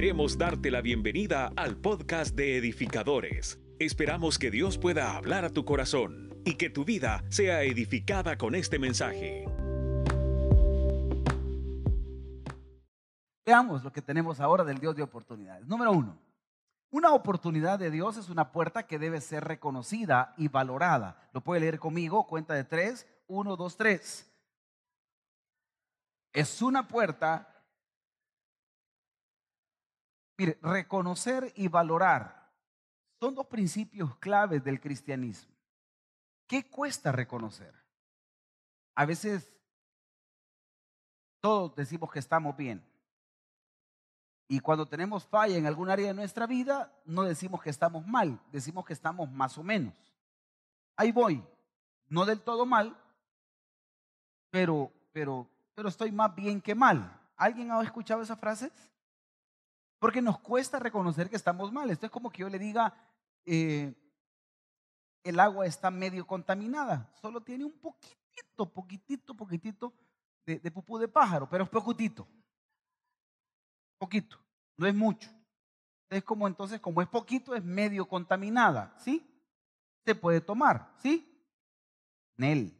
Queremos darte la bienvenida al podcast de edificadores. Esperamos que Dios pueda hablar a tu corazón y que tu vida sea edificada con este mensaje. Veamos lo que tenemos ahora del Dios de oportunidades. Número uno, una oportunidad de Dios es una puerta que debe ser reconocida y valorada. Lo puede leer conmigo, cuenta de tres, uno, dos, tres. Es una puerta Mire, reconocer y valorar son dos principios claves del cristianismo. ¿Qué cuesta reconocer? A veces todos decimos que estamos bien. Y cuando tenemos falla en algún área de nuestra vida, no decimos que estamos mal, decimos que estamos más o menos. Ahí voy, no del todo mal, pero, pero, pero estoy más bien que mal. ¿Alguien ha escuchado esa frase? Porque nos cuesta reconocer que estamos mal. Esto es como que yo le diga, eh, el agua está medio contaminada. Solo tiene un poquitito, poquitito, poquitito de, de pupú de pájaro, pero es poquitito. Poquito, no es mucho. Es como entonces, como es poquito, es medio contaminada, ¿sí? Se puede tomar, ¿sí? Nel.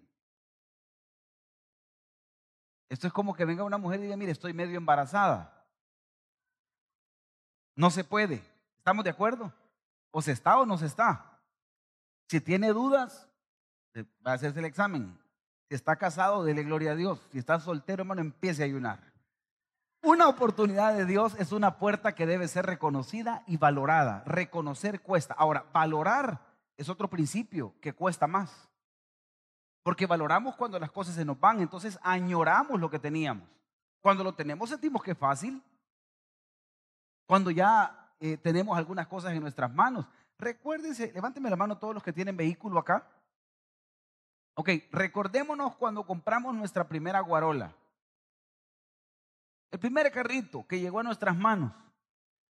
Esto es como que venga una mujer y diga, mire, estoy medio embarazada. No se puede. ¿Estamos de acuerdo? O se está o no se está. Si tiene dudas, va a hacerse el examen. Si está casado, dele gloria a Dios. Si está soltero, hermano, empiece a ayunar. Una oportunidad de Dios es una puerta que debe ser reconocida y valorada. Reconocer cuesta. Ahora, valorar es otro principio que cuesta más. Porque valoramos cuando las cosas se nos van, entonces añoramos lo que teníamos. Cuando lo tenemos sentimos que es fácil. Cuando ya eh, tenemos algunas cosas en nuestras manos. Recuérdense, levánteme la mano todos los que tienen vehículo acá. Ok, recordémonos cuando compramos nuestra primera guarola. El primer carrito que llegó a nuestras manos.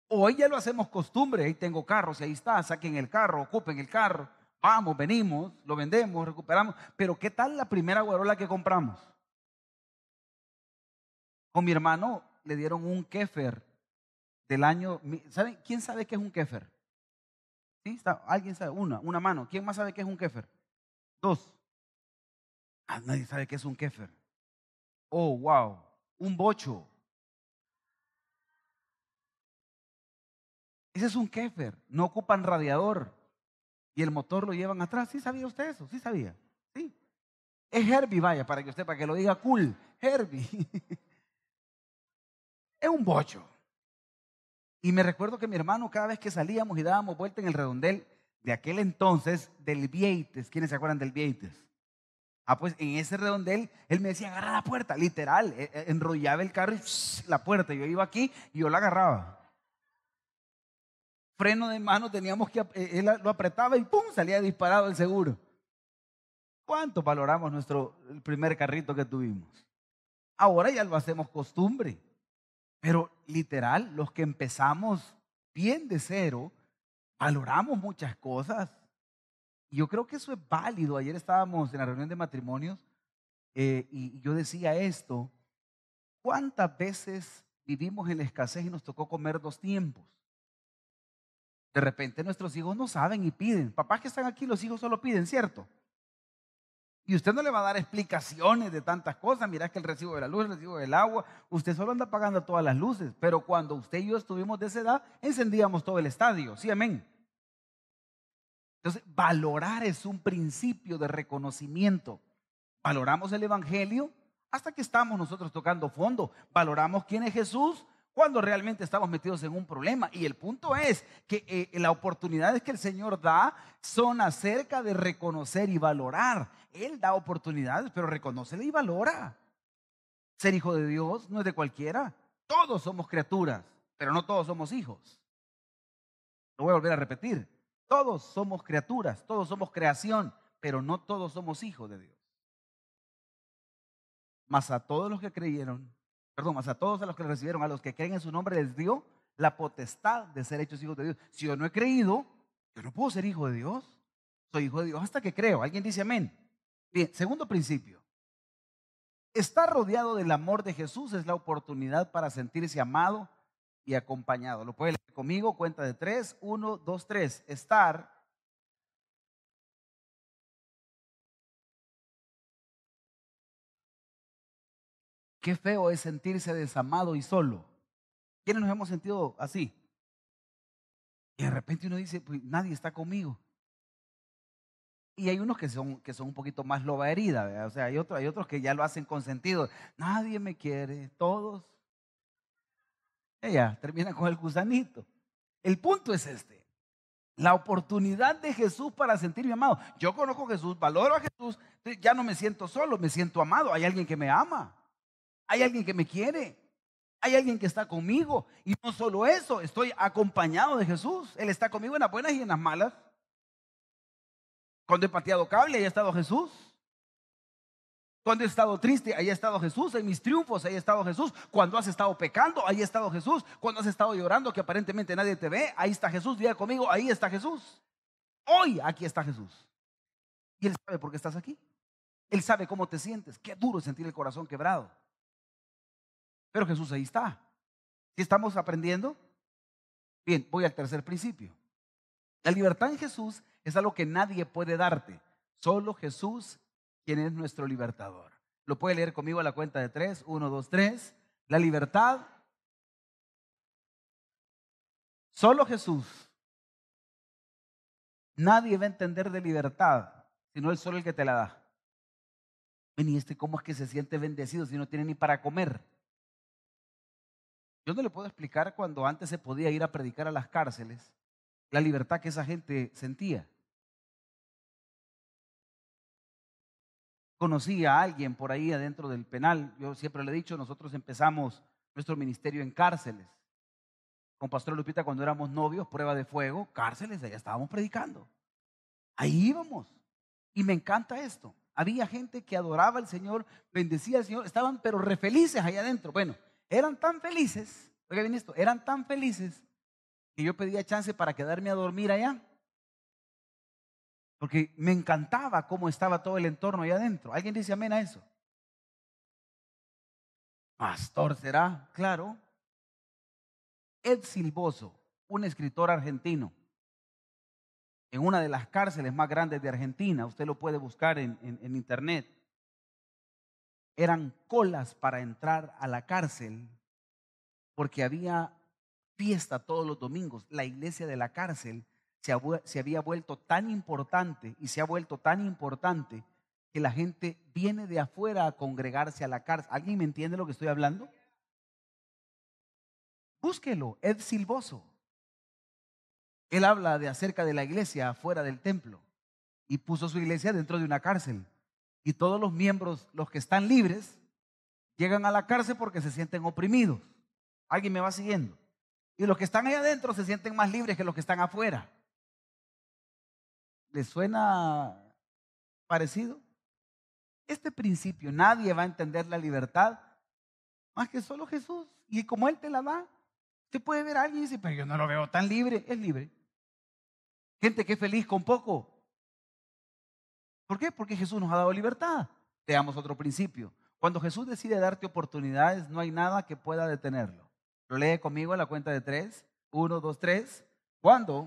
Hoy ya lo hacemos costumbre, ahí tengo carros, ahí está, saquen el carro, ocupen el carro, vamos, venimos, lo vendemos, recuperamos. Pero ¿qué tal la primera guarola que compramos? Con mi hermano le dieron un kefer del año. ¿saben? ¿Quién sabe qué es un kefer? ¿Sí? ¿Alguien sabe? Una, una mano. ¿Quién más sabe qué es un kefer? Dos. Ah, nadie sabe qué es un kefer. Oh, wow. Un bocho. Ese es un kefer. No ocupan radiador. Y el motor lo llevan atrás. ¿Sí sabía usted eso? ¿Sí sabía? Sí. Es Herbie, vaya, para que usted, para que lo diga cool. Herbie. es un bocho. Y me recuerdo que mi hermano, cada vez que salíamos y dábamos vuelta en el redondel de aquel entonces, del Vieites, ¿quiénes se acuerdan del Vieites? Ah, pues en ese redondel, él me decía, agarra la puerta, literal, e, e, enrollaba el carro y la puerta, yo iba aquí y yo la agarraba. Freno de mano teníamos que, e, él lo apretaba y ¡pum! salía disparado el seguro. ¿Cuánto valoramos nuestro primer carrito que tuvimos? Ahora ya lo hacemos costumbre. Pero literal, los que empezamos bien de cero, valoramos muchas cosas. Y yo creo que eso es válido. Ayer estábamos en la reunión de matrimonios eh, y yo decía esto, ¿cuántas veces vivimos en la escasez y nos tocó comer dos tiempos? De repente nuestros hijos no saben y piden. Papás que están aquí, los hijos solo piden, ¿cierto? Y usted no le va a dar explicaciones de tantas cosas. Mira que el recibo de la luz, el recibo del agua, usted solo anda pagando todas las luces. Pero cuando usted y yo estuvimos de esa edad, encendíamos todo el estadio. Sí, amén. Entonces, valorar es un principio de reconocimiento. Valoramos el Evangelio hasta que estamos nosotros tocando fondo. Valoramos quién es Jesús cuando realmente estamos metidos en un problema. Y el punto es que eh, las oportunidades que el Señor da son acerca de reconocer y valorar. Él da oportunidades, pero reconocele y valora. Ser hijo de Dios no es de cualquiera. Todos somos criaturas, pero no todos somos hijos. Lo voy a volver a repetir. Todos somos criaturas, todos somos creación, pero no todos somos hijos de Dios. Mas a todos los que creyeron, perdón, más a todos a los que recibieron, a los que creen en su nombre, les dio la potestad de ser hechos hijos de Dios. Si yo no he creído, yo no puedo ser hijo de Dios. Soy hijo de Dios hasta que creo. ¿Alguien dice amén? Bien, segundo principio. Estar rodeado del amor de Jesús es la oportunidad para sentirse amado y acompañado. Lo puede leer conmigo, cuenta de tres, uno, dos, tres. Estar Qué feo es sentirse desamado y solo. ¿Quiénes nos hemos sentido así? Y de repente uno dice, pues nadie está conmigo. Y hay unos que son, que son un poquito más loba herida, o sea, hay, hay otros que ya lo hacen con sentido. Nadie me quiere, todos. Ella termina con el gusanito. El punto es este. La oportunidad de Jesús para sentirme amado. Yo conozco a Jesús, valoro a Jesús, ya no me siento solo, me siento amado. Hay alguien que me ama. Hay alguien que me quiere. Hay alguien que está conmigo. Y no solo eso, estoy acompañado de Jesús. Él está conmigo en las buenas y en las malas. Cuando he pateado cable, ahí ha estado Jesús. Cuando he estado triste, ahí ha estado Jesús. En mis triunfos, ahí ha estado Jesús. Cuando has estado pecando, ahí ha estado Jesús. Cuando has estado llorando, que aparentemente nadie te ve, ahí está Jesús. Diga conmigo, ahí está Jesús. Hoy aquí está Jesús. Y Él sabe por qué estás aquí. Él sabe cómo te sientes. Qué duro sentir el corazón quebrado. Pero Jesús ahí está. ¿Sí estamos aprendiendo? Bien, voy al tercer principio. La libertad en Jesús es algo que nadie puede darte. Solo Jesús, quien es nuestro libertador. Lo puede leer conmigo a la cuenta de tres. Uno, dos, tres. La libertad. Solo Jesús. Nadie va a entender de libertad, sino Él solo el que te la da. Ven, ¿y este cómo es que se siente bendecido si no tiene ni para comer? Yo no le puedo explicar cuando antes se podía ir a predicar a las cárceles la libertad que esa gente sentía. Conocí a alguien por ahí adentro del penal. Yo siempre le he dicho, nosotros empezamos nuestro ministerio en cárceles. Con Pastor Lupita cuando éramos novios, prueba de fuego, cárceles, allá estábamos predicando. Ahí íbamos. Y me encanta esto. Había gente que adoraba al Señor, bendecía al Señor, estaban pero re felices allá adentro. Bueno, eran tan felices, oiga bien esto, eran tan felices que yo pedía chance para quedarme a dormir allá. Porque me encantaba cómo estaba todo el entorno allá adentro. ¿Alguien dice amén a eso? Pastor, ¿será? Claro. Ed Silvoso, un escritor argentino, en una de las cárceles más grandes de Argentina, usted lo puede buscar en, en internet, eran colas para entrar a la cárcel porque había fiesta todos los domingos. La iglesia de la cárcel se, había vuelto tan importante y se ha vuelto tan importante que la gente viene de afuera a congregarse a la cárcel. ¿Alguien me entiende lo que estoy hablando? Búsquelo, Ed Silvoso. Él habla de acerca de la iglesia afuera del templo y puso su iglesia dentro de una cárcel. Y todos los miembros, los que están libres, llegan a la cárcel porque se sienten oprimidos. ¿Alguien me va siguiendo? Y los que están ahí adentro se sienten más libres que los que están afuera. ¿Les suena parecido? Este principio, nadie va a entender la libertad más que solo Jesús. Y como Él te la da, usted puede ver a alguien y dice, pero yo no lo veo tan libre. Es libre. Gente que es feliz con poco, ¿Por qué? Porque Jesús nos ha dado libertad. Veamos otro principio. Cuando Jesús decide darte oportunidades, no hay nada que pueda detenerlo. Lo lee conmigo a la cuenta de tres. Uno, dos, tres. ¿Cuándo?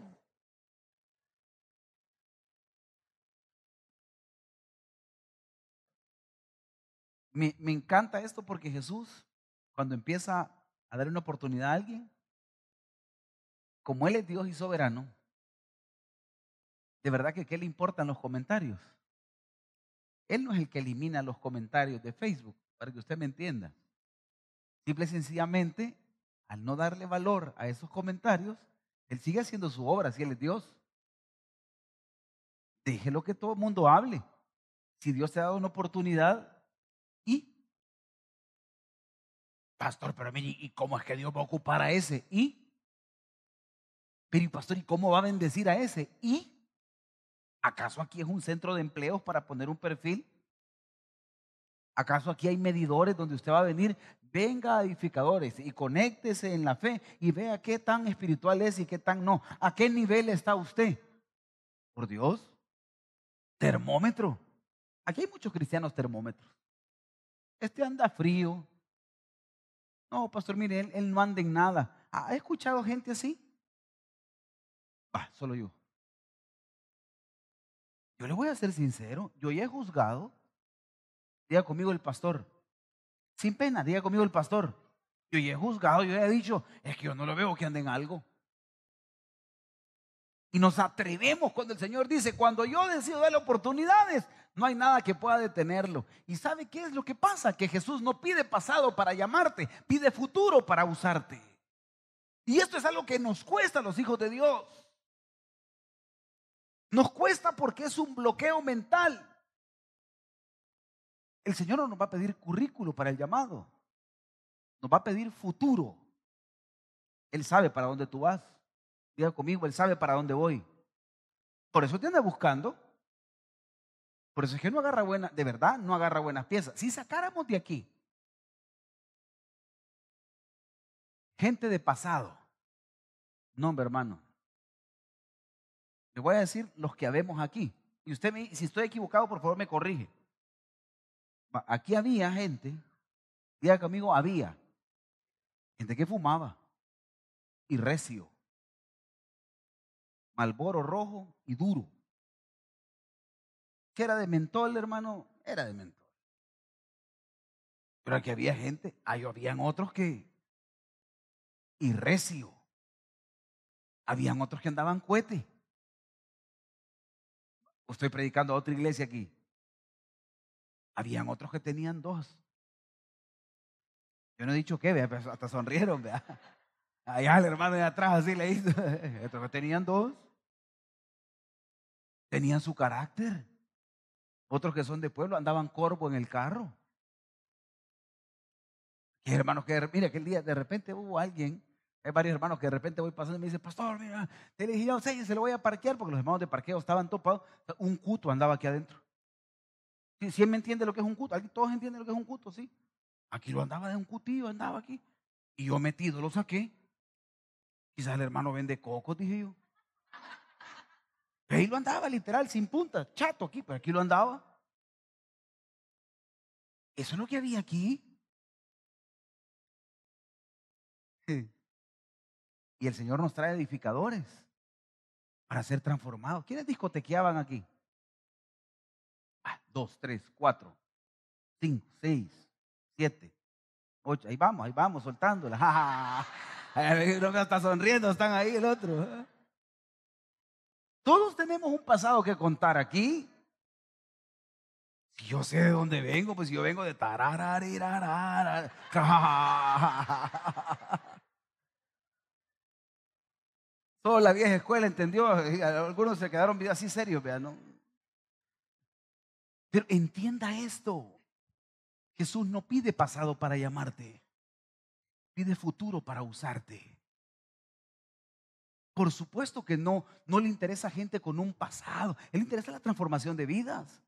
Me, me encanta esto porque Jesús, cuando empieza a dar una oportunidad a alguien, como Él es Dios y soberano, de verdad que ¿qué le importan los comentarios? Él no es el que elimina los comentarios de Facebook, para que usted me entienda. Simple y sencillamente, al no darle valor a esos comentarios, Él sigue haciendo su obra, si Él es Dios. Déjelo que todo el mundo hable. Si Dios te ha dado una oportunidad, y Pastor, pero mire, ¿y cómo es que Dios va a ocupar a ese? ¿Y? Pero, pastor, ¿y cómo va a bendecir a ese? ¿Y? ¿Acaso aquí es un centro de empleos para poner un perfil? ¿Acaso aquí hay medidores donde usted va a venir? Venga a edificadores y conéctese en la fe y vea qué tan espiritual es y qué tan no. ¿A qué nivel está usted? Por Dios. Termómetro. Aquí hay muchos cristianos termómetros. Este anda frío. No, pastor, mire, él, él no anda en nada. ¿Ha escuchado gente así? Va, solo yo. Yo le voy a ser sincero, yo ya he juzgado. Diga conmigo el pastor. Sin pena, diga conmigo el pastor. Yo ya he juzgado, yo ya he dicho, es que yo no lo veo que ande en algo. Y nos atrevemos cuando el Señor dice, cuando yo decido darle oportunidades, no hay nada que pueda detenerlo. ¿Y sabe qué es lo que pasa? Que Jesús no pide pasado para llamarte, pide futuro para usarte. Y esto es algo que nos cuesta a los hijos de Dios. Nos cuesta porque es un bloqueo mental. El Señor no nos va a pedir currículo para el llamado. Nos va a pedir futuro. Él sabe para dónde tú vas. Diga conmigo, Él sabe para dónde voy. Por eso te anda buscando. Por eso es que no agarra buenas, de verdad, no agarra buenas piezas. Si sacáramos de aquí gente de pasado, no, hermano. Le voy a decir los que habemos aquí. Y usted, si estoy equivocado, por favor me corrige. Aquí había gente, diga conmigo, había gente que fumaba y recio. Malboro rojo y duro. ¿Que era de mentol, hermano? Era de mentol. Pero aquí había gente, ahí habían otros que. Y recio. Habían otros que andaban cohete. Estoy predicando a otra iglesia aquí. Habían otros que tenían dos. Yo no he dicho qué, vea, hasta sonrieron, vea. Allá el hermano de atrás así le hizo. Estos que tenían dos. Tenían su carácter. Otros que son de pueblo andaban corvo en el carro. Y hermanos que, mira, aquel día de repente hubo alguien, hay varios hermanos que de repente voy pasando y me dicen, pastor, mira, te elegí a se lo voy a parquear porque los hermanos de parqueo estaban topados. Un cuto andaba aquí adentro. ¿Sí, me entiende lo que es un cuto? Todos entienden lo que es un cuto, ¿sí? Aquí lo andaba de un cutillo, andaba aquí. Y yo metido lo saqué. Quizás el hermano vende cocos, dije yo. Ahí lo andaba literal, sin punta, chato aquí, pero aquí lo andaba. Eso es lo que había aquí. Y el Señor nos trae edificadores para ser transformados. ¿Quiénes discotequeaban aquí? Ah, dos, tres, cuatro, cinco, seis, siete, ocho. Ahí vamos, ahí vamos, soltándola. Uno me está sonriendo, están ahí el otro. Todos tenemos un pasado que contar aquí. Si yo sé de dónde vengo, pues yo vengo de tararararara. Toda la vieja escuela entendió, algunos se quedaron así serios, vean. Pero entienda esto. Jesús no pide pasado para llamarte, pide futuro para usarte. Por supuesto que no, no le interesa a gente con un pasado. Él interesa la transformación de vidas.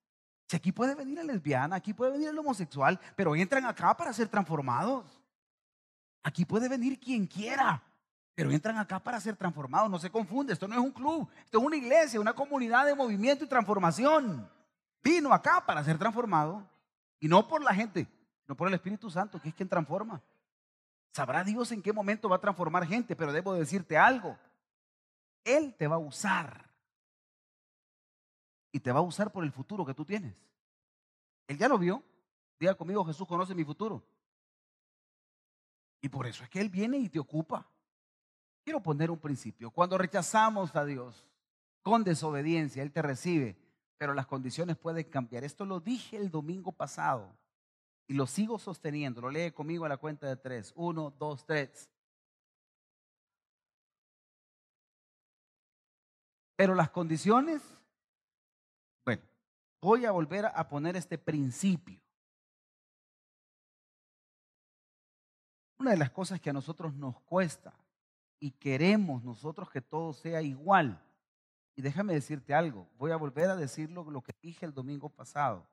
Si aquí puede venir el lesbiana, aquí puede venir el homosexual, pero entran acá para ser transformados. Aquí puede venir quien quiera, pero entran acá para ser transformados. No se confunde, esto no es un club, esto es una iglesia, una comunidad de movimiento y transformación. Vino acá para ser transformado y no por la gente, no por el Espíritu Santo, que es quien transforma. Sabrá Dios en qué momento va a transformar gente, pero debo decirte algo. Él te va a usar. Y te va a usar por el futuro que tú tienes. Él ya lo vio. Diga conmigo, Jesús conoce mi futuro. Y por eso es que Él viene y te ocupa. Quiero poner un principio. Cuando rechazamos a Dios con desobediencia, Él te recibe, pero las condiciones pueden cambiar. Esto lo dije el domingo pasado y lo sigo sosteniendo. Lo lee conmigo a la cuenta de tres. Uno, dos, tres. Pero las condiciones, bueno, voy a volver a poner este principio. Una de las cosas que a nosotros nos cuesta y queremos nosotros que todo sea igual. Y déjame decirte algo, voy a volver a decirlo lo que dije el domingo pasado.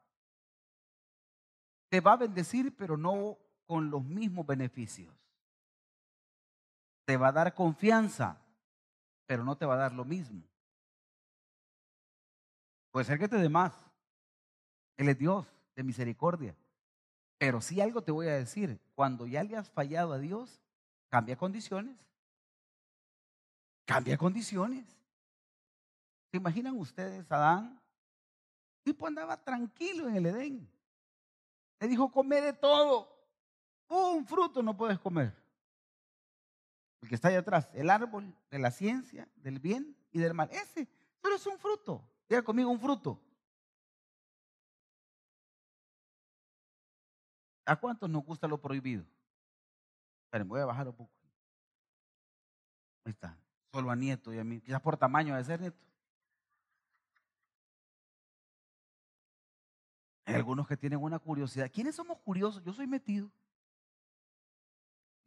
Te va a bendecir, pero no con los mismos beneficios. Te va a dar confianza, pero no te va a dar lo mismo. Puede ser que te dé más. Él es Dios de misericordia. Pero si algo te voy a decir, cuando ya le has fallado a Dios, cambia condiciones. Cambia condiciones. ¿Se imaginan ustedes, Adán? El tipo andaba tranquilo en el Edén. Le dijo, come de todo. Un fruto no puedes comer. El que está ahí atrás, el árbol de la ciencia, del bien y del mal. Ese solo es un fruto. Diga conmigo un fruto. ¿A cuántos nos gusta lo prohibido? Esperen, voy a bajar un poco. Ahí está. Solo a nieto y a mí. Quizás por tamaño de ser nieto. Hay algunos que tienen una curiosidad. ¿Quiénes somos curiosos? Yo soy metido.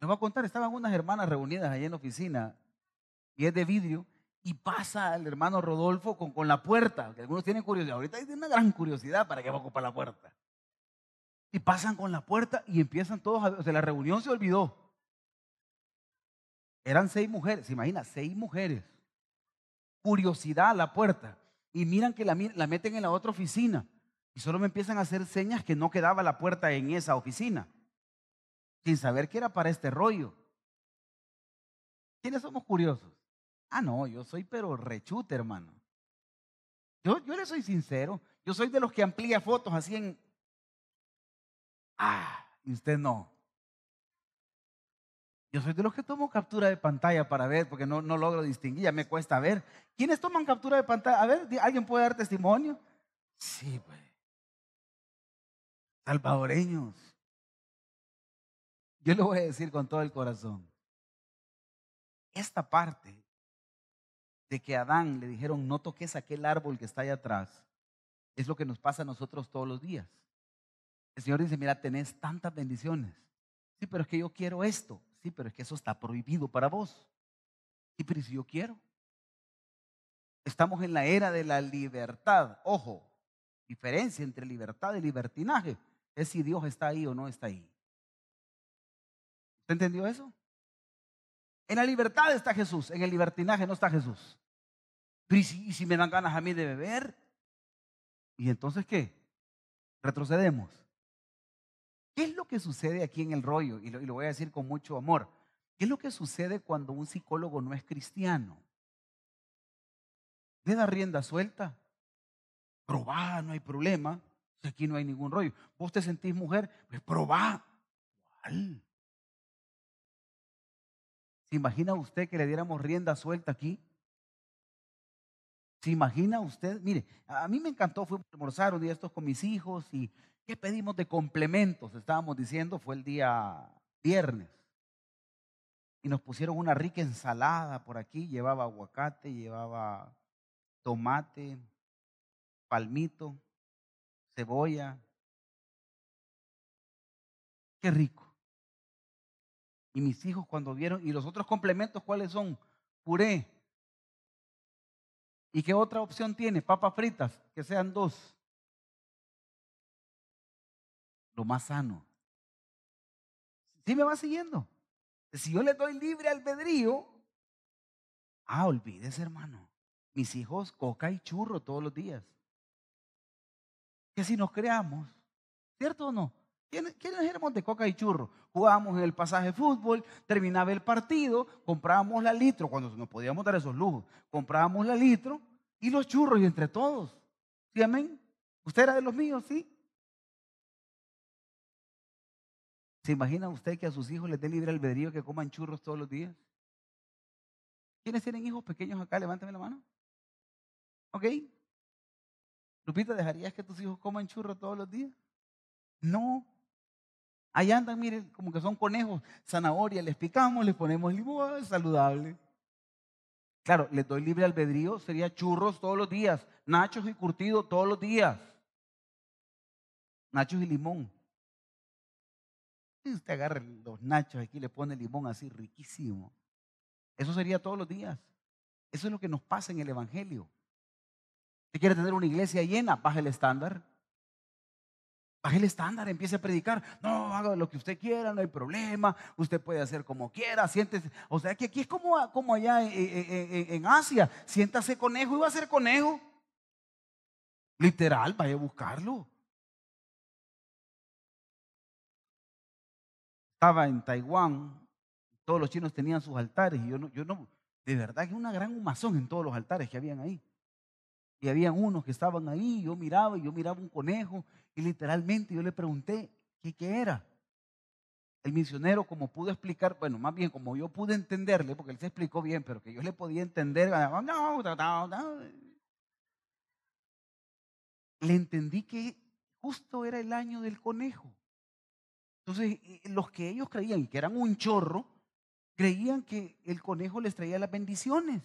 Les voy a contar, estaban unas hermanas reunidas allá en la oficina y es de vidrio y pasa el hermano Rodolfo con, con la puerta, que algunos tienen curiosidad. Ahorita hay una gran curiosidad para que va a ocupar la puerta. Y pasan con la puerta y empiezan todos a... O sea, la reunión se olvidó. Eran seis mujeres, se imagina, seis mujeres. Curiosidad a la puerta. Y miran que la, meten en la otra oficina. Y solo me empiezan a hacer señas que no quedaba la puerta en esa oficina. Sin saber que era para este rollo. ¿Quiénes somos curiosos? Ah, no, yo soy pero rechute, hermano. Yo, yo le soy sincero. Yo soy de los que amplía fotos así en, Ah, y usted no. Yo soy de los que tomo captura de pantalla para ver, porque no, no logro distinguir, ya me cuesta ver. ¿Quiénes toman captura de pantalla? A ver, ¿alguien puede dar testimonio? Sí, pues. Salvadoreños. Yo le voy a decir con todo el corazón. Esta parte de que a Adán le dijeron no toques aquel árbol que está allá atrás, es lo que nos pasa a nosotros todos los días. El Señor dice, mira, tenés tantas bendiciones. Sí, pero es que yo quiero esto. Sí, pero es que eso está prohibido para vos. Sí, pero si yo quiero. Estamos en la era de la libertad. Ojo, diferencia entre libertad y libertinaje es si Dios está ahí o no está ahí. ¿Usted entendió eso? En la libertad está Jesús, en el libertinaje no está Jesús. Pero ¿y si, y si me dan ganas a mí de beber? ¿Y entonces qué? Retrocedemos. ¿Qué es lo que sucede aquí en el rollo? Y lo, voy a decir con mucho amor. ¿Qué es lo que sucede cuando un psicólogo no es cristiano? Le da rienda suelta. Probá, no hay problema. Aquí no hay ningún rollo. Vos te sentís mujer, pues probá. ¿Cuál? ¿Se imagina usted que le diéramos rienda suelta aquí? ¿Se imagina usted? Mire, a mí me encantó, fui a almorzar un día estos con mis hijos y ¿Qué pedimos de complementos? Estábamos diciendo, fue el día viernes. Y nos pusieron una rica ensalada por aquí, llevaba aguacate, llevaba tomate, palmito, cebolla. Qué rico. Y mis hijos cuando vieron, y los otros complementos, ¿cuáles son? Puré. ¿Y qué otra opción tiene? Papas fritas, que sean dos lo más sano. ¿Sí me va siguiendo? Si yo le doy libre albedrío, ah, olvídese, hermano. Mis hijos coca y churro todos los días. Que si nos creamos, ¿cierto o no? ¿Quiénes, éramos de coca y churro? Jugábamos en el pasaje de fútbol, terminaba el partido, comprábamos la litro, cuando nos podíamos dar esos lujos, comprábamos la litro y los churros y entre todos. ¿Sí, amén? ¿Usted era de los míos? Sí. ¿Se imagina usted que a sus hijos les dé libre albedrío que coman churros todos los días? ¿Quiénes tienen hijos pequeños acá? Levántame la mano. ¿Ok? Lupita, ¿dejarías que tus hijos coman churros todos los días? No. Ahí andan, miren, como que son conejos, zanahoria, les picamos, les ponemos limón, saludable. Claro, les doy libre albedrío, sería churros todos los días, nachos y curtido todos los días. Nachos y limón. Usted agarra los nachos aquí le pone limón así riquísimo. Eso sería todos los días. Eso es lo que nos pasa en el Evangelio. Si quiere tener una iglesia llena, baje el estándar. Baje el estándar, empiece a predicar. No, haga lo que usted quiera, no hay problema. Usted puede hacer como quiera. Siéntese. O sea que aquí es como, como allá en, en Asia. Siéntase conejo y va a ser conejo. Literal, vaya a buscarlo. Estaba en Taiwán, todos los chinos tenían sus altares y yo no, yo no, de verdad que una gran humazón en todos los altares que habían ahí. Y habían unos que estaban ahí, yo miraba y yo miraba un conejo y literalmente yo le pregunté qué, era. El misionero, como pudo explicar, bueno, más bien como yo pude entenderle, porque él se explicó bien, pero que yo le podía entender, le entendí que justo era el año del conejo. Entonces, eh, los que ellos creían que eran un chorro, creían que el conejo les traía las bendiciones.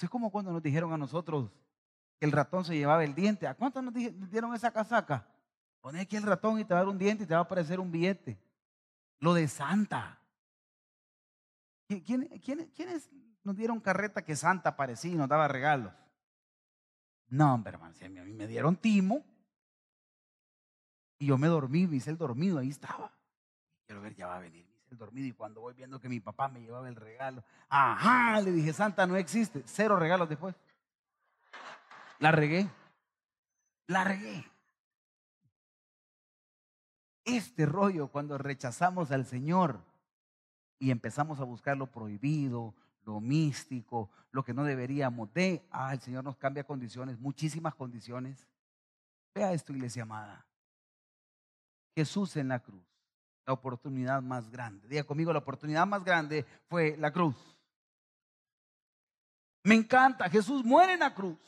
Esto es como cuando nos dijeron a nosotros que el ratón se llevaba el diente. ¿A cuántos nos dieron esa casaca? Pone aquí el ratón y te va a dar un diente y te va a aparecer un billete. Lo de Santa. ¿Quiénes nos dieron carreta que Santa aparecía y nos daba regalos? No, hombre, hermano, si a mí me dieron timo y yo me dormí, me hice el dormido, ahí estaba. Quiero ver, ya va a venir, el dormido y cuando voy viendo que mi papá me llevaba el regalo, ajá, le dije, Santa no existe, cero regalos después. La regué, la regué. Este rollo cuando rechazamos al Señor y empezamos a buscar lo prohibido, lo místico, lo que no deberíamos de, ah, el Señor nos cambia condiciones, muchísimas condiciones. Vea esto, iglesia amada. Jesús en la cruz, la oportunidad más grande. Diga conmigo, la oportunidad más grande fue la cruz. Me encanta, Jesús muere en la cruz.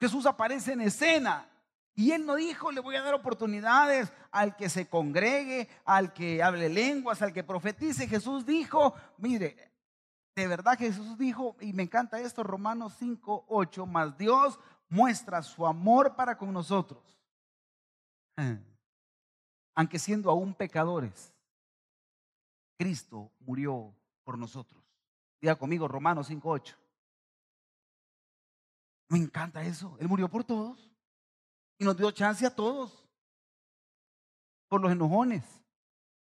Jesús aparece en escena. Y él no dijo, le voy a dar oportunidades al que se congregue, al que hable lenguas, al que profetice. Jesús dijo, mire, de verdad Jesús dijo, y me encanta esto, Romanos 5, 8, más Dios muestra su amor para con nosotros. Aunque siendo aún pecadores, Cristo murió por nosotros. Diga conmigo Romanos 5, 8. Me encanta eso. Él murió por todos. Y nos dio chance a todos. Por los enojones.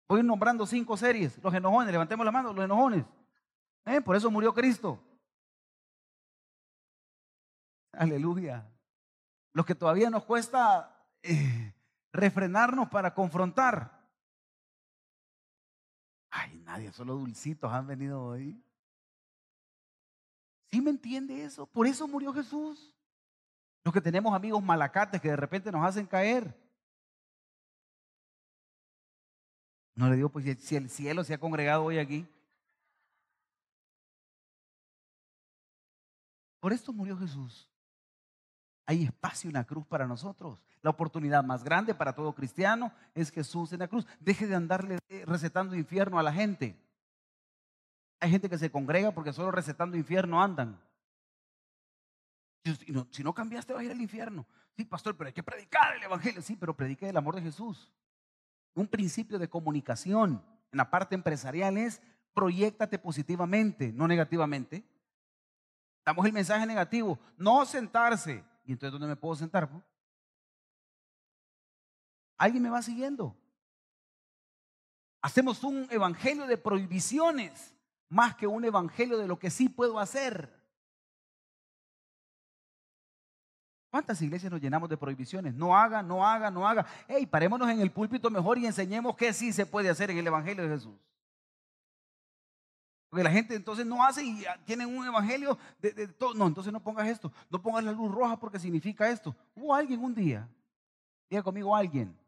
Voy nombrando cinco series. Los enojones, levantemos la mano, los enojones. ¿Eh? Por eso murió Cristo. Aleluya. Lo que todavía nos cuesta eh, refrenarnos para confrontar. Ay, nadie, solo dulcitos han venido hoy. ¿Sí me entiende eso? Por eso murió Jesús. Los que tenemos amigos malacates que de repente nos hacen caer. No le digo, pues si el cielo se ha congregado hoy aquí. Por esto murió Jesús. Hay espacio en la cruz para nosotros. La oportunidad más grande para todo cristiano es Jesús en la cruz. Deje de andarle eh, recetando infierno a la gente. Hay gente que se congrega porque solo recetando infierno andan. Si no, cambiaste vas a ir al infierno. Sí, pastor, pero hay que predicar el Evangelio. Sí, pero predique el amor de Jesús. Un principio de comunicación en la parte empresarial es proyectate positivamente, no negativamente. Damos el mensaje negativo, no sentarse. ¿Y entonces dónde me puedo sentar? ¿Alguien me va siguiendo? Hacemos un evangelio de prohibiciones más que un evangelio de lo que sí puedo hacer. ¿Cuántas iglesias nos llenamos de prohibiciones? No haga, no haga, no haga. Hey, parémonos en el púlpito mejor y enseñemos qué sí se puede hacer en el evangelio de Jesús. Porque la gente entonces no hace y tienen un evangelio de, todo. No, entonces no pongas esto. No pongas la luz roja porque significa esto. Hubo alguien un día. Diga conmigo alguien.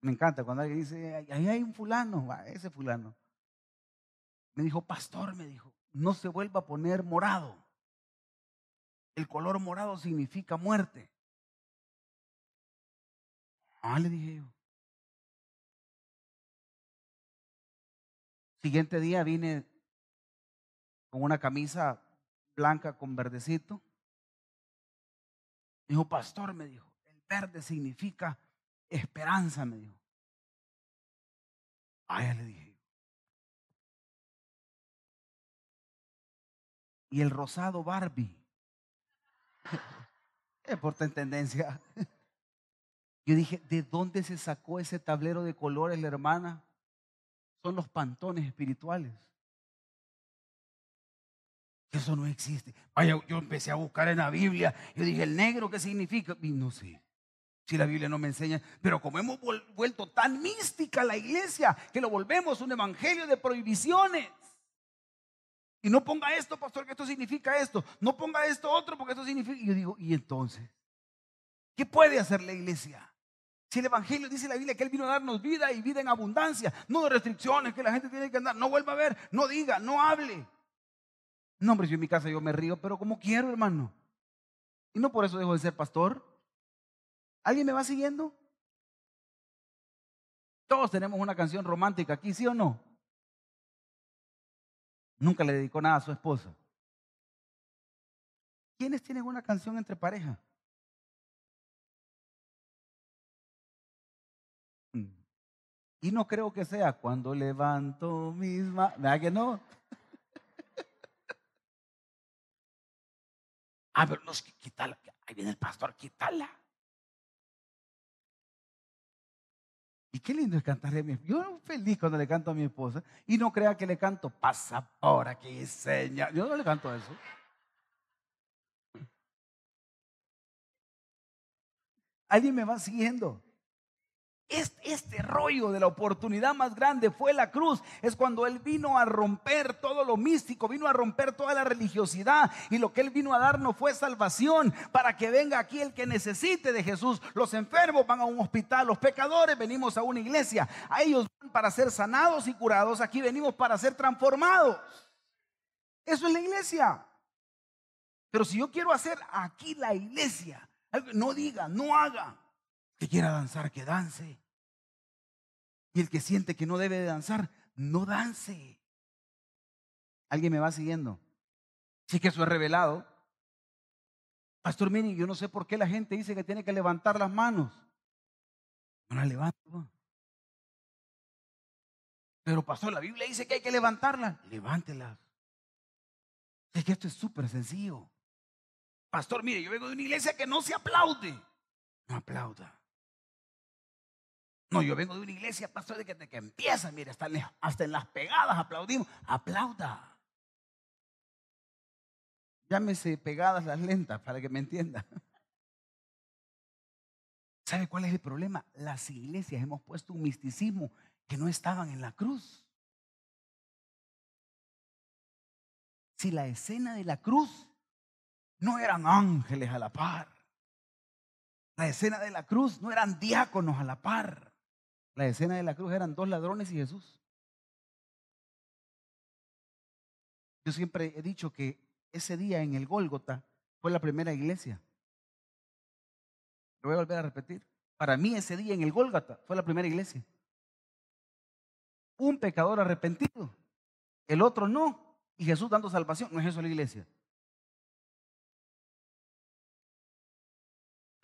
Me encanta cuando alguien dice, ahí hay un fulano, ese fulano. Me dijo, pastor, me dijo, no se vuelva a poner morado. El color morado significa muerte. Ah, le dije yo. Siguiente día vine con una camisa blanca con verdecito. Dijo, pastor, me dijo, el verde significa esperanza, me dijo. Ah, le dije. Y el rosado Barbie. Es por tendencia. Yo dije, ¿de dónde se sacó ese tablero de colores la hermana? Son los pantones espirituales. Eso no existe. Vaya, yo empecé a buscar en la Biblia. Yo dije, ¿el negro qué significa? No sé. Si la Biblia no me enseña, pero como hemos vuelto tan mística la iglesia que lo volvemos un evangelio de prohibiciones. Y no ponga esto, pastor, que esto significa esto. No ponga esto otro porque esto significa. Y yo digo, ¿y entonces? ¿Qué puede hacer la iglesia? Si el Evangelio dice la Biblia que Él vino a darnos vida y vida en abundancia, no de restricciones que la gente tiene que andar, no vuelva a ver, no diga, no hable. No, hombre, yo en mi casa yo me río, pero como quiero, hermano. Y no por eso dejo de ser pastor. ¿Alguien me va siguiendo? Todos tenemos una canción romántica aquí, ¿sí o no? Nunca le dedicó nada a su esposa. ¿Quiénes tienen una canción entre pareja? Y no creo que sea cuando levanto mis manos. ¿Verdad que no? ah, pero no, es que quítala. Ahí viene el pastor, quítala. Y qué lindo es cantarle a mi esposa. Yo feliz cuando le canto a mi esposa. Y no crea que le canto, pasa por aquí, señor. Yo no le canto eso. Alguien me va siguiendo. Este, rollo de la oportunidad más grande fue la cruz. Es cuando Él vino a romper todo lo místico, vino a romper toda la religiosidad. Y lo que Él vino a dar no fue salvación para que venga aquí el que necesite de Jesús. Los enfermos van a un hospital, los pecadores venimos a una iglesia. A ellos van para ser sanados y curados. Aquí venimos para ser transformados. Eso es la iglesia. Pero si yo quiero hacer aquí la iglesia, no diga, no haga que quiera danzar, que dance. Y el que siente que no debe de danzar, no dance. ¿Alguien me va siguiendo? Sí que eso es revelado. Pastor Mini, yo no sé por qué la gente dice que tiene que levantar las manos. No las levanto. Pero pastor, la Biblia dice que hay que levantarlas. Levántelas. Es que esto es súper sencillo. Pastor, mire, yo vengo de una iglesia que no se aplaude. No aplauda. No, yo vengo de una iglesia, pastor, de que, que empieza, mire, hasta en, hasta en las pegadas aplaudimos. Aplauda. Llámese pegadas las lentas para que me entienda. ¿Sabe cuál es el problema? Las iglesias hemos puesto un misticismo que no estaban en la cruz. Si la escena de la cruz no eran ángeles a la par. La escena de la cruz no eran diáconos a la par. La escena de la cruz eran dos ladrones y Jesús. Yo siempre he dicho que ese día en el Gólgota fue la primera iglesia. Lo voy a volver a repetir. Para mí ese día en el Gólgota fue la primera iglesia. Un pecador arrepentido, el otro no, y Jesús dando salvación. No es eso la iglesia.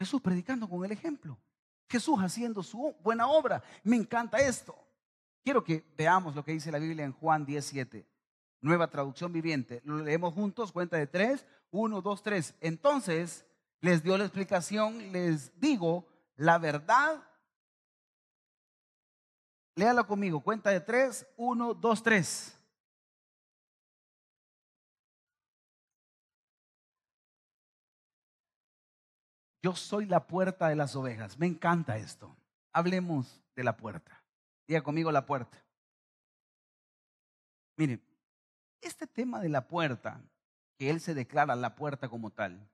Jesús predicando con el ejemplo. Jesús haciendo su buena obra. Me encanta esto. Quiero que veamos lo que dice la Biblia en Juan 17, nueva traducción viviente. Lo leemos juntos, cuenta de tres, uno, dos, tres. Entonces les dio la explicación, les digo la verdad. Léala conmigo, cuenta de tres, uno, dos, tres. Yo soy la puerta de las ovejas. Me encanta esto. Hablemos de la puerta. Diga conmigo la puerta. Miren, este tema de la puerta, que Él se declara la puerta como tal,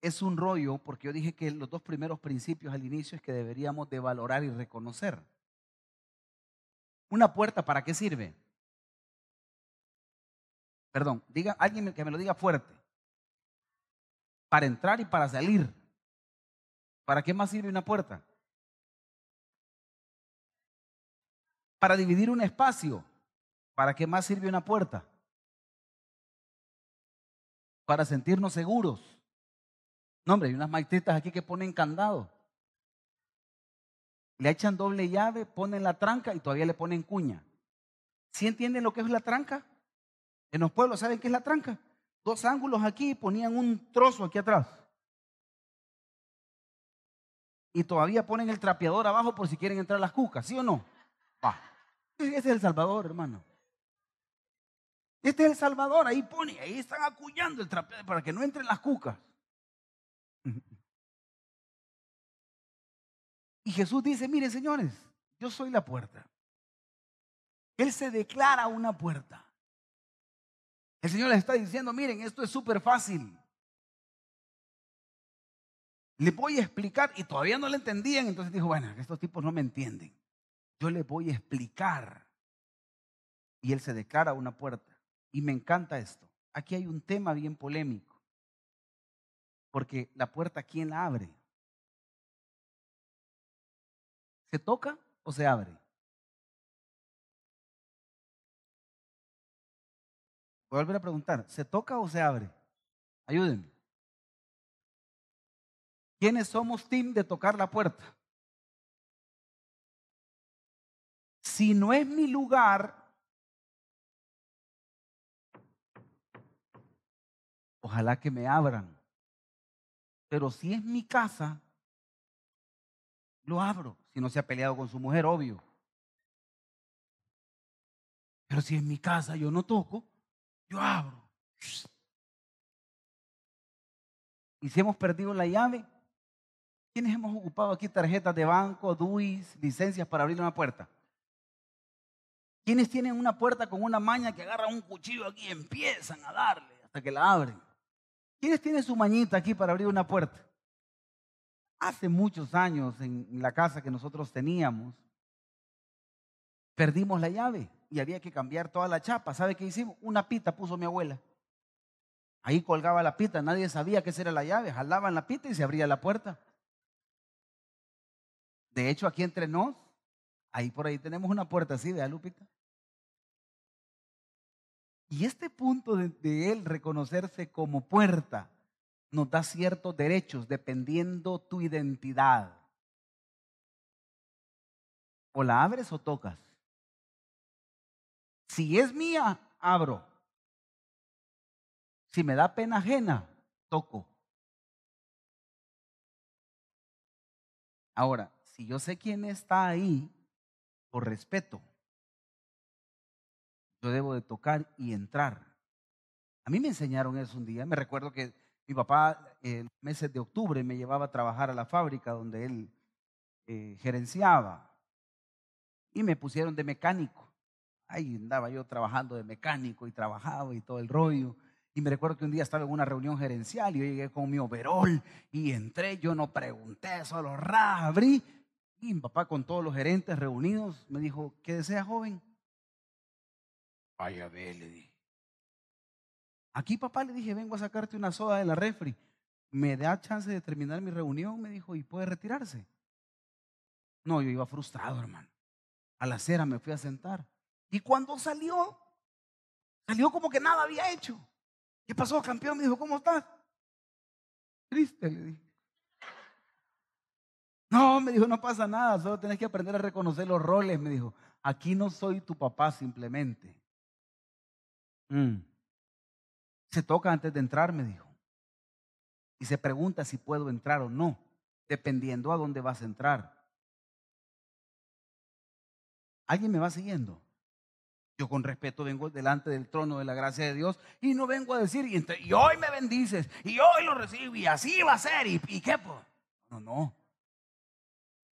es un rollo porque yo dije que los dos primeros principios al inicio es que deberíamos de valorar y reconocer. Una puerta, ¿para qué sirve? Perdón, diga alguien que me lo diga fuerte para entrar y para salir. ¿Para qué más sirve una puerta? Para dividir un espacio. ¿Para qué más sirve una puerta? Para sentirnos seguros. No, hombre, hay unas maestritas aquí que ponen candado. Le echan doble llave, ponen la tranca y todavía le ponen cuña. ¿Sí entienden lo que es la tranca? En los pueblos, ¿saben qué es la tranca? Dos ángulos aquí y ponían un trozo aquí atrás. Y todavía ponen el trapeador abajo por si quieren entrar las cucas, ¿sí o no? Ese es el Salvador, hermano. Este es el Salvador, ahí pone, ahí están acullando el trapeador para que no entren las cucas. Y Jesús dice, mire señores, yo soy la puerta. Él se declara una puerta. El Señor les está diciendo, miren, esto es súper fácil. Le voy a explicar y todavía no le entendían, entonces dijo, bueno, estos tipos no me entienden. Yo les voy a explicar. Y él se declara una puerta. Y me encanta esto. Aquí hay un tema bien polémico. Porque la puerta, ¿quién la abre? ¿Se toca o se abre? Voy a a preguntar, ¿se toca o se abre? Ayúdenme. ¿Quiénes somos team de tocar la puerta? Si no es mi lugar, ojalá que me abran. Pero si es mi casa, lo abro. Si no se ha peleado con su mujer, obvio. Pero si es mi casa, yo no toco, yo abro. Y si hemos perdido la llave, ¿Quiénes hemos ocupado aquí tarjetas de banco, DUIs, licencias para abrir una puerta? ¿Quiénes tienen una puerta con una maña que agarran un cuchillo aquí y empiezan a darle hasta que la abren? ¿Quiénes tienen su mañita aquí para abrir una puerta? Hace muchos años en la casa que nosotros teníamos, perdimos la llave y había que cambiar toda la chapa. ¿Sabe qué hicimos? Una pita puso mi abuela. Ahí colgaba la pita, nadie sabía qué era la llave, jalaban la pita y se abría la puerta. De hecho, aquí entre nos, ahí por ahí tenemos una puerta así, ¿verdad, Lupita? Y este punto de, de, él reconocerse como puerta nos da ciertos derechos dependiendo tu identidad. O la abres o tocas. Si es mía, abro. Si me da pena ajena, toco. Ahora, si yo sé quién está ahí, por respeto, yo debo de tocar y entrar. A mí me enseñaron eso un día. Me recuerdo que mi papá el meses de octubre me llevaba a trabajar a la fábrica donde él eh, gerenciaba y me pusieron de mecánico. Ahí andaba yo trabajando de mecánico y trabajaba y todo el rollo. Y me recuerdo que un día estaba en una reunión gerencial y yo llegué con mi overol y entré, yo no pregunté, solo abrí y mi papá con todos los gerentes reunidos me dijo, ¿qué desea, joven? Vaya, ve, le dije. Aquí, papá, le dije, vengo a sacarte una soda de la refri. ¿Me da chance de terminar mi reunión? Me dijo, ¿y puede retirarse? No, yo iba frustrado, hermano. A la acera me fui a sentar. Y cuando salió, salió como que nada había hecho. ¿Qué pasó, campeón? Me dijo, ¿cómo estás? Triste, le dije. No, me dijo, no pasa nada, solo tenés que aprender a reconocer los roles, me dijo. Aquí no soy tu papá simplemente. Mm. Se toca antes de entrar, me dijo. Y se pregunta si puedo entrar o no, dependiendo a dónde vas a entrar. ¿Alguien me va siguiendo? Yo con respeto vengo delante del trono de la gracia de Dios y no vengo a decir, y, hoy me bendices, y hoy lo recibo, y así va a ser, y, y qué. No, no.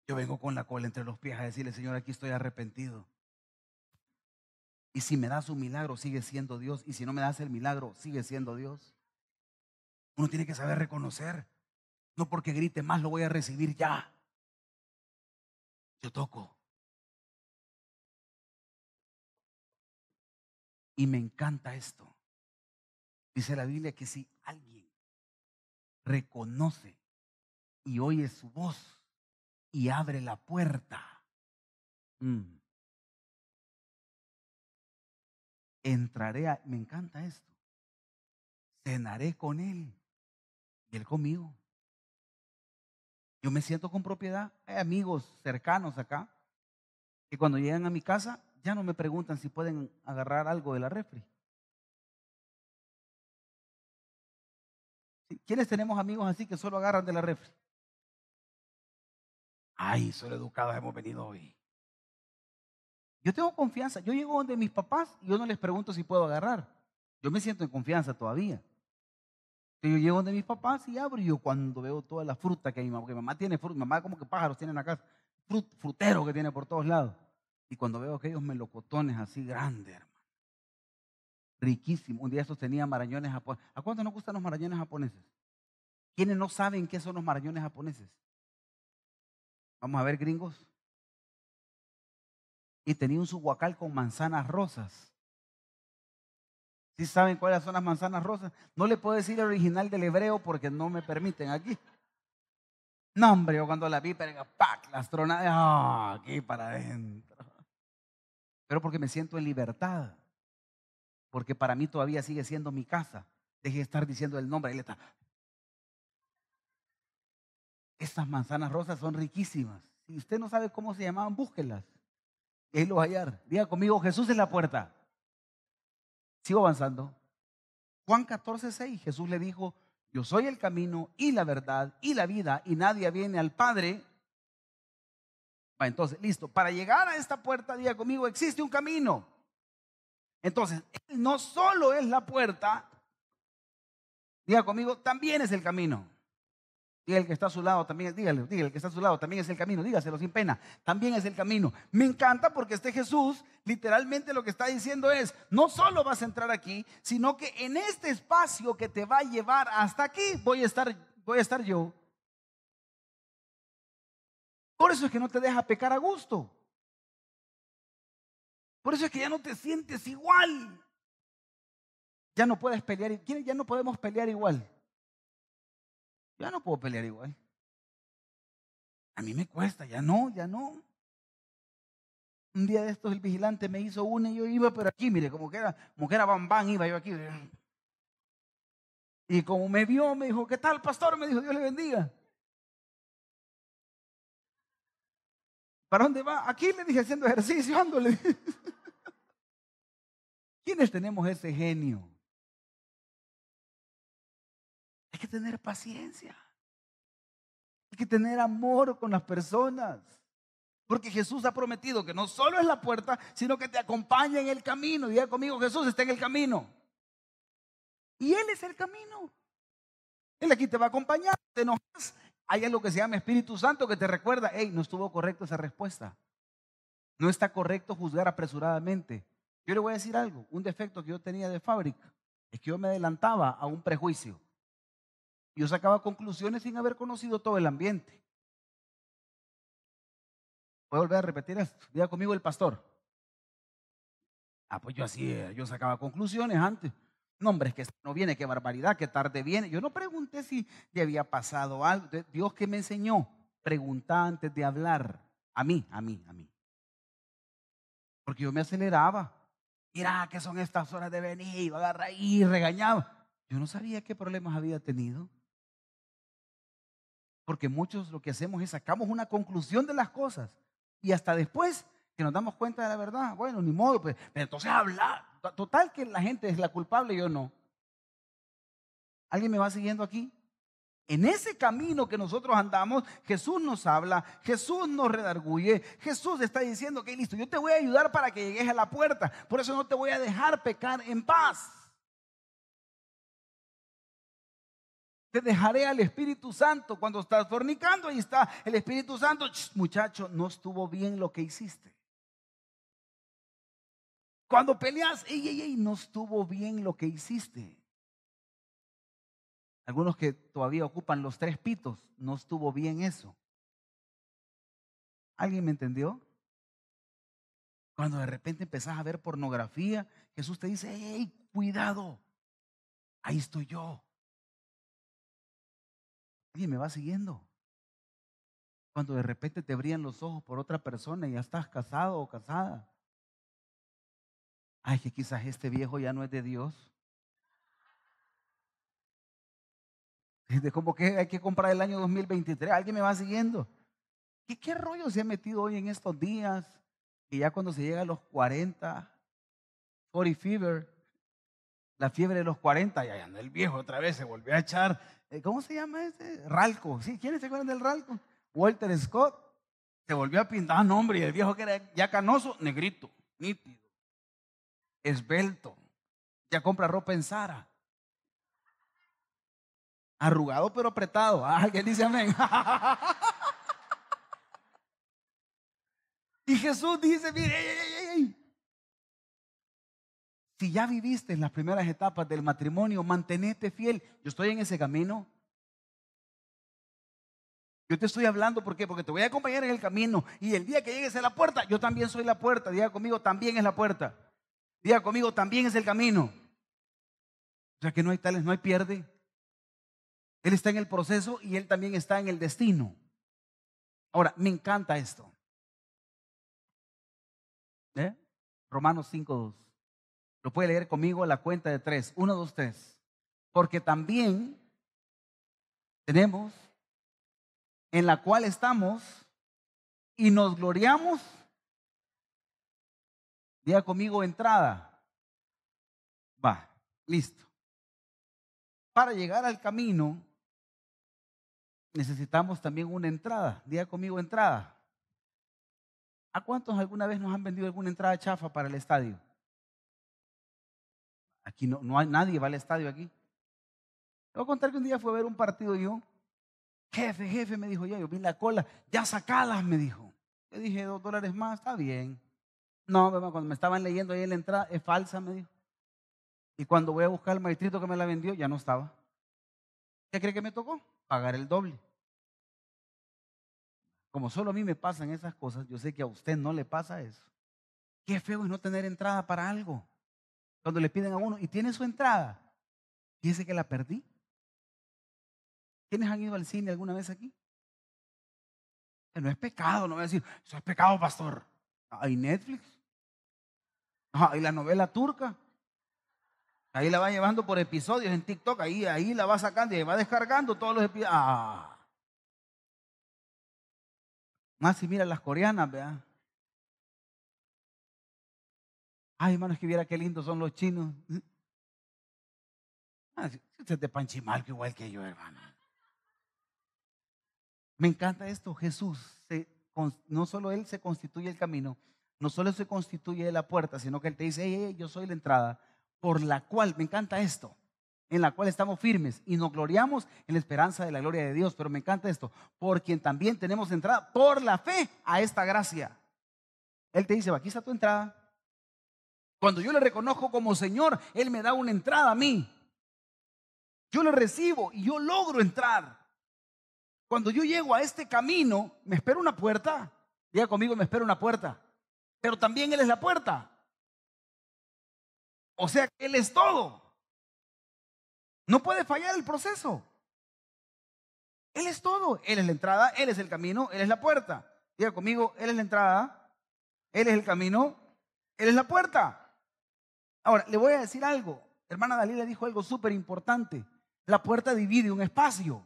Yo vengo con la cola entre los pies a decirle, Señor, aquí estoy arrepentido. Y si me das un milagro, sigue siendo Dios. Y si no me das el milagro, sigue siendo Dios. Uno tiene que saber reconocer. No porque grite más lo voy a recibir ya. Yo toco. Y me encanta esto. Dice la Biblia que si alguien reconoce y oye su voz, y abre la puerta. Mm. Entraré, a, me encanta esto, cenaré con él y él conmigo. Yo me siento con propiedad. Hay amigos cercanos acá que cuando llegan a mi casa ya no me preguntan si pueden agarrar algo de la refri. ¿Quiénes tenemos amigos así que solo agarran de la refri? Ay, solo educados hemos venido hoy. Yo tengo confianza. Yo llego donde mis papás y yo no les pregunto si puedo agarrar. Yo me siento en confianza todavía. Yo llego donde mis papás y abro yo cuando veo toda la fruta que mi mamá, mi mamá tiene fruta, mamá como que pájaros tiene en la casa, frut, frutero que tiene por todos lados. Y cuando veo aquellos melocotones así grandes, hermano, riquísimo. Un día estos tenían marañones japoneses. ¿A cuánto nos gustan los marañones japoneses? ¿Quiénes no saben qué son los marañones japoneses? Vamos a ver, gringos. Y tenía un subuacal con manzanas rosas. ¿Sí saben cuáles son las manzanas rosas? No le puedo decir el original del hebreo porque no me permiten aquí. No, hombre, yo cuando la vi, pero ¡pac! Las tronadas, ¡ah! aquí para adentro. Pero porque me siento en libertad. Porque para mí todavía sigue siendo mi casa. Deje de estar diciendo el nombre. Él está. Estas manzanas rosas son riquísimas. Si usted no sabe cómo se llamaban, búsquelas. Y ahí lo va a hallar. Diga conmigo, Jesús es la puerta. Sigo avanzando. Juan 14, 6, Jesús le dijo, yo soy el camino y la verdad y la vida y nadie viene al Padre. Entonces, listo, para llegar a esta puerta, diga conmigo, existe un camino. Entonces, Él no solo es la puerta, diga conmigo, también es el camino. Diga el que está a su lado también, dígale, dígale, el que está a su lado también es el camino, dígaselo sin pena, también es el camino. Me encanta porque este Jesús literalmente lo que está diciendo es, no solo vas a entrar aquí, sino que en este espacio que te va a llevar hasta aquí voy a estar, voy a estar yo. Por eso es que no te deja pecar a gusto. Por eso es que ya no te sientes igual. Ya no puedes pelear, ya no podemos pelear igual. Ya no puedo pelear igual. A mí me cuesta, ya no, ya no. Un día de estos el vigilante me hizo una y yo iba por aquí, mire, como que era, como que era bam, iba yo aquí. Y como me vio, me dijo, ¿qué tal, pastor? Me dijo, Dios le bendiga. ¿Para dónde va? Aquí le dije, haciendo ejercicio, ándole. ¿Quiénes tenemos ese genio? que tener paciencia. Hay que tener amor con las personas. Porque Jesús ha prometido que no solo es la puerta, sino que te acompaña en el camino. Diga conmigo, Jesús está en el camino. Y Él es el camino. Él aquí te va a acompañar. Te enojas. Hay algo que se llama Espíritu Santo que te recuerda, hey, no estuvo correcto esa respuesta. No está correcto juzgar apresuradamente. Yo le voy a decir algo, un defecto que yo tenía de fábrica es que yo me adelantaba a un prejuicio. Yo sacaba conclusiones sin haber conocido todo el ambiente. Voy a volver a repetir esto. Diga conmigo el pastor. Ah, pues yo así, yo sacaba conclusiones antes. No, hombre, que no viene, qué barbaridad, qué tarde viene. Yo no pregunté si le había pasado algo. Dios que me enseñó, pregunta antes de hablar. A mí, a mí, a mí. Porque yo me aceleraba. Mira, ¿qué son estas horas de venir? Iba a agarrar y regañaba. Yo no sabía qué problemas había tenido. Porque muchos lo que hacemos es sacamos una conclusión de las cosas y hasta después que nos damos cuenta de la verdad, bueno, ni modo, pues, pero entonces habla. Total que la gente es la culpable yo no. ¿Alguien me va siguiendo aquí? En ese camino que nosotros andamos, Jesús nos habla, Jesús nos redarguye, Jesús está diciendo que listo, yo te voy a ayudar para que llegues a la puerta, por eso no te voy a dejar pecar en paz. te dejaré al Espíritu Santo. Cuando estás fornicando, ahí está el Espíritu Santo. muchacho, no estuvo bien lo que hiciste. Cuando peleas, ey, ey, ey, no estuvo bien lo que hiciste. Algunos que todavía ocupan los tres pitos, no estuvo bien eso. ¿Alguien me entendió? Cuando de repente empezás a ver pornografía, Jesús te dice, hey, cuidado, ahí estoy yo. Alguien me va siguiendo. Cuando de repente te brillan los ojos por otra persona y ya estás casado o casada. Ay, que quizás este viejo ya no es de Dios. De como que hay que comprar el año 2023. Alguien me va siguiendo. ¿Qué, ¿Qué rollo se ha metido hoy en estos días? Que ya cuando se llega a los 40, 40 fever, la fiebre de los 40, ya anda el viejo otra vez, se volvió a echar eh, ¿cómo se llama ese? Ralco. ¿Sí? ¿Quiénes se acuerdan del Ralco? Walter Scott. Se volvió a pintar nombre y el viejo que era ya canoso, negrito, nítido, esbelto. Ya compra ropa en Sara. Arrugado pero apretado. Ah, alguien dice amén. y Jesús dice, mire, si ya viviste en las primeras etapas del matrimonio, mantenete fiel. Yo estoy en ese camino. Yo te estoy hablando, ¿por? Porque te voy a acompañar en el camino. Y el día que llegues a la puerta, yo también soy la puerta. Diga conmigo, también es la puerta. Diga conmigo, también es el camino. O sea que no hay tales, no hay pierde. Él está en el proceso y Él también está en el destino. Ahora, me encanta esto. ¿Eh? Romanos 5.2. Lo puede leer conmigo a la cuenta de tres. Uno, dos, tres. Porque también tenemos en la cual estamos y nos gloriamos. Diga conmigo entrada. Va, listo. Para llegar al camino necesitamos también una entrada. Diga conmigo entrada. ¿A cuántos alguna vez nos han vendido alguna entrada chafa para el estadio? Aquí no, no hay nadie, va al estadio aquí. Te voy a contar que un día fue a ver un partido yo. Jefe, jefe, me dijo ya, yo vi la cola, ya sacalas, me dijo. Le dije, dos dólares más, está bien. No, cuando me estaban leyendo ahí en la entrada, es falsa, me dijo. Y cuando voy a buscar al maestrito que me la vendió, ya no estaba. ¿Qué cree que me tocó? Pagar el doble. Como solo a mí me pasan esas cosas, yo sé que a usted no le pasa eso. Qué feo es no tener entrada para algo. Cuando le piden a uno, y tiene su entrada, dice que la perdí. ¿Quiénes han ido al cine alguna vez aquí? no es pecado, no voy a decir, eso es pecado, pastor. Hay Netflix. Hay la novela turca. Ahí la va llevando por episodios en TikTok, ahí, ahí la va sacando y va descargando todos los episodios. Ah. Más si mira las coreanas, vea. Ay, hermano, es que viera qué lindos son los chinos. Ah, usted es de Panchimal, igual que yo, hermano. Me encanta esto. Jesús, no solo Él se constituye el camino, no solo se constituye la puerta, sino que Él te dice, yo soy la entrada, por la cual, me encanta esto, en la cual estamos firmes y nos gloriamos en la esperanza de la gloria de Dios. Pero me encanta esto, por quien también tenemos entrada por la fe a esta gracia. Él te dice, aquí está tu entrada. Cuando yo le reconozco como Señor, Él me da una entrada a mí. Yo le recibo y yo logro entrar. Cuando yo llego a este camino, me espera una puerta. Diga conmigo, me espera una puerta. Pero también Él es la puerta. O sea Él es todo. No puede fallar el proceso. Él es todo. Él es la entrada, Él es el camino, Él es la puerta. Diga conmigo, Él es la entrada, Él es el camino, Él es la puerta. Ahora, le voy a decir algo. Hermana Dalila dijo algo súper importante. La puerta divide un espacio.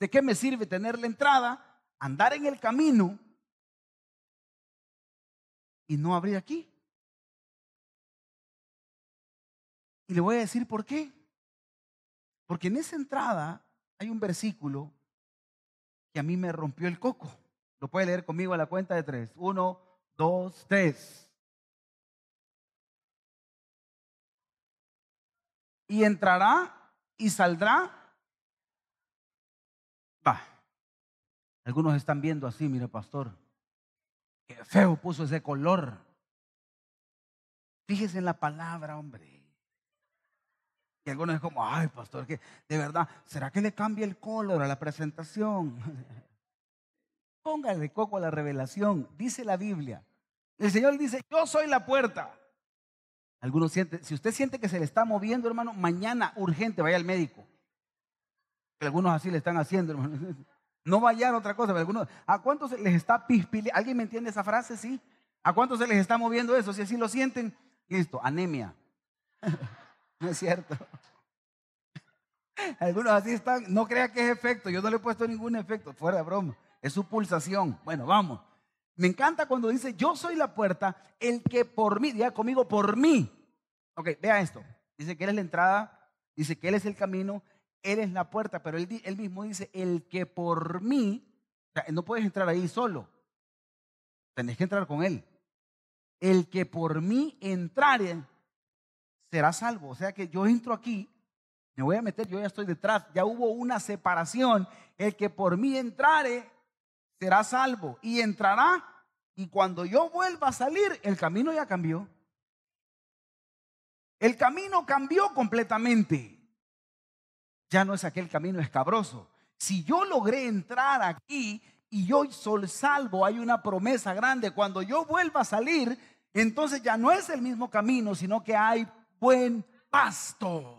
¿De qué me sirve tener la entrada, andar en el camino y no abrir aquí? Y le voy a decir por qué. Porque en esa entrada hay un versículo que a mí me rompió el coco. Lo puede leer conmigo a la cuenta de tres. Uno, dos, tres. y entrará y saldrá. Va. Algunos están viendo así, mire, pastor. Qué feo puso ese color. Fíjese en la palabra, hombre. Y algunos es como, ay, pastor, que de verdad, ¿será que le cambia el color a la presentación? Póngale coco a la revelación. Dice la Biblia. El Señor dice, yo soy la puerta. Algunos sienten, si usted siente que se le está moviendo, hermano, mañana urgente vaya al médico. Algunos así le están haciendo, hermano. No vaya a otra cosa, algunos, ¿a cuántos les está pispileando? ¿Alguien me entiende esa frase? Sí. ¿A cuántos se les está moviendo eso? Si así lo sienten, listo, anemia. no es cierto. Algunos así están, no crea que es efecto, yo no le he puesto ningún efecto, fuera de broma, es su pulsación. Bueno, vamos. Me encanta cuando dice, yo soy la puerta, el que por mí, diga conmigo, por mí. Ok, vea esto. Dice que Él es la entrada, dice que Él es el camino, Él es la puerta, pero Él, mismo dice, el que por mí, no puedes entrar ahí solo, tenés que entrar con Él. El que por mí entrare será salvo. O sea que yo entro aquí, Me voy a meter, yo ya estoy detrás. Ya hubo una separación. El que por mí entrare será salvo y entrará. Y cuando yo vuelva a salir, el camino ya cambió. El camino cambió completamente. Ya no es aquel camino escabroso. Si yo logré entrar aquí y yo soy salvo, hay una promesa grande. Cuando yo vuelva a salir, entonces ya no es el mismo camino, sino que hay buen pasto.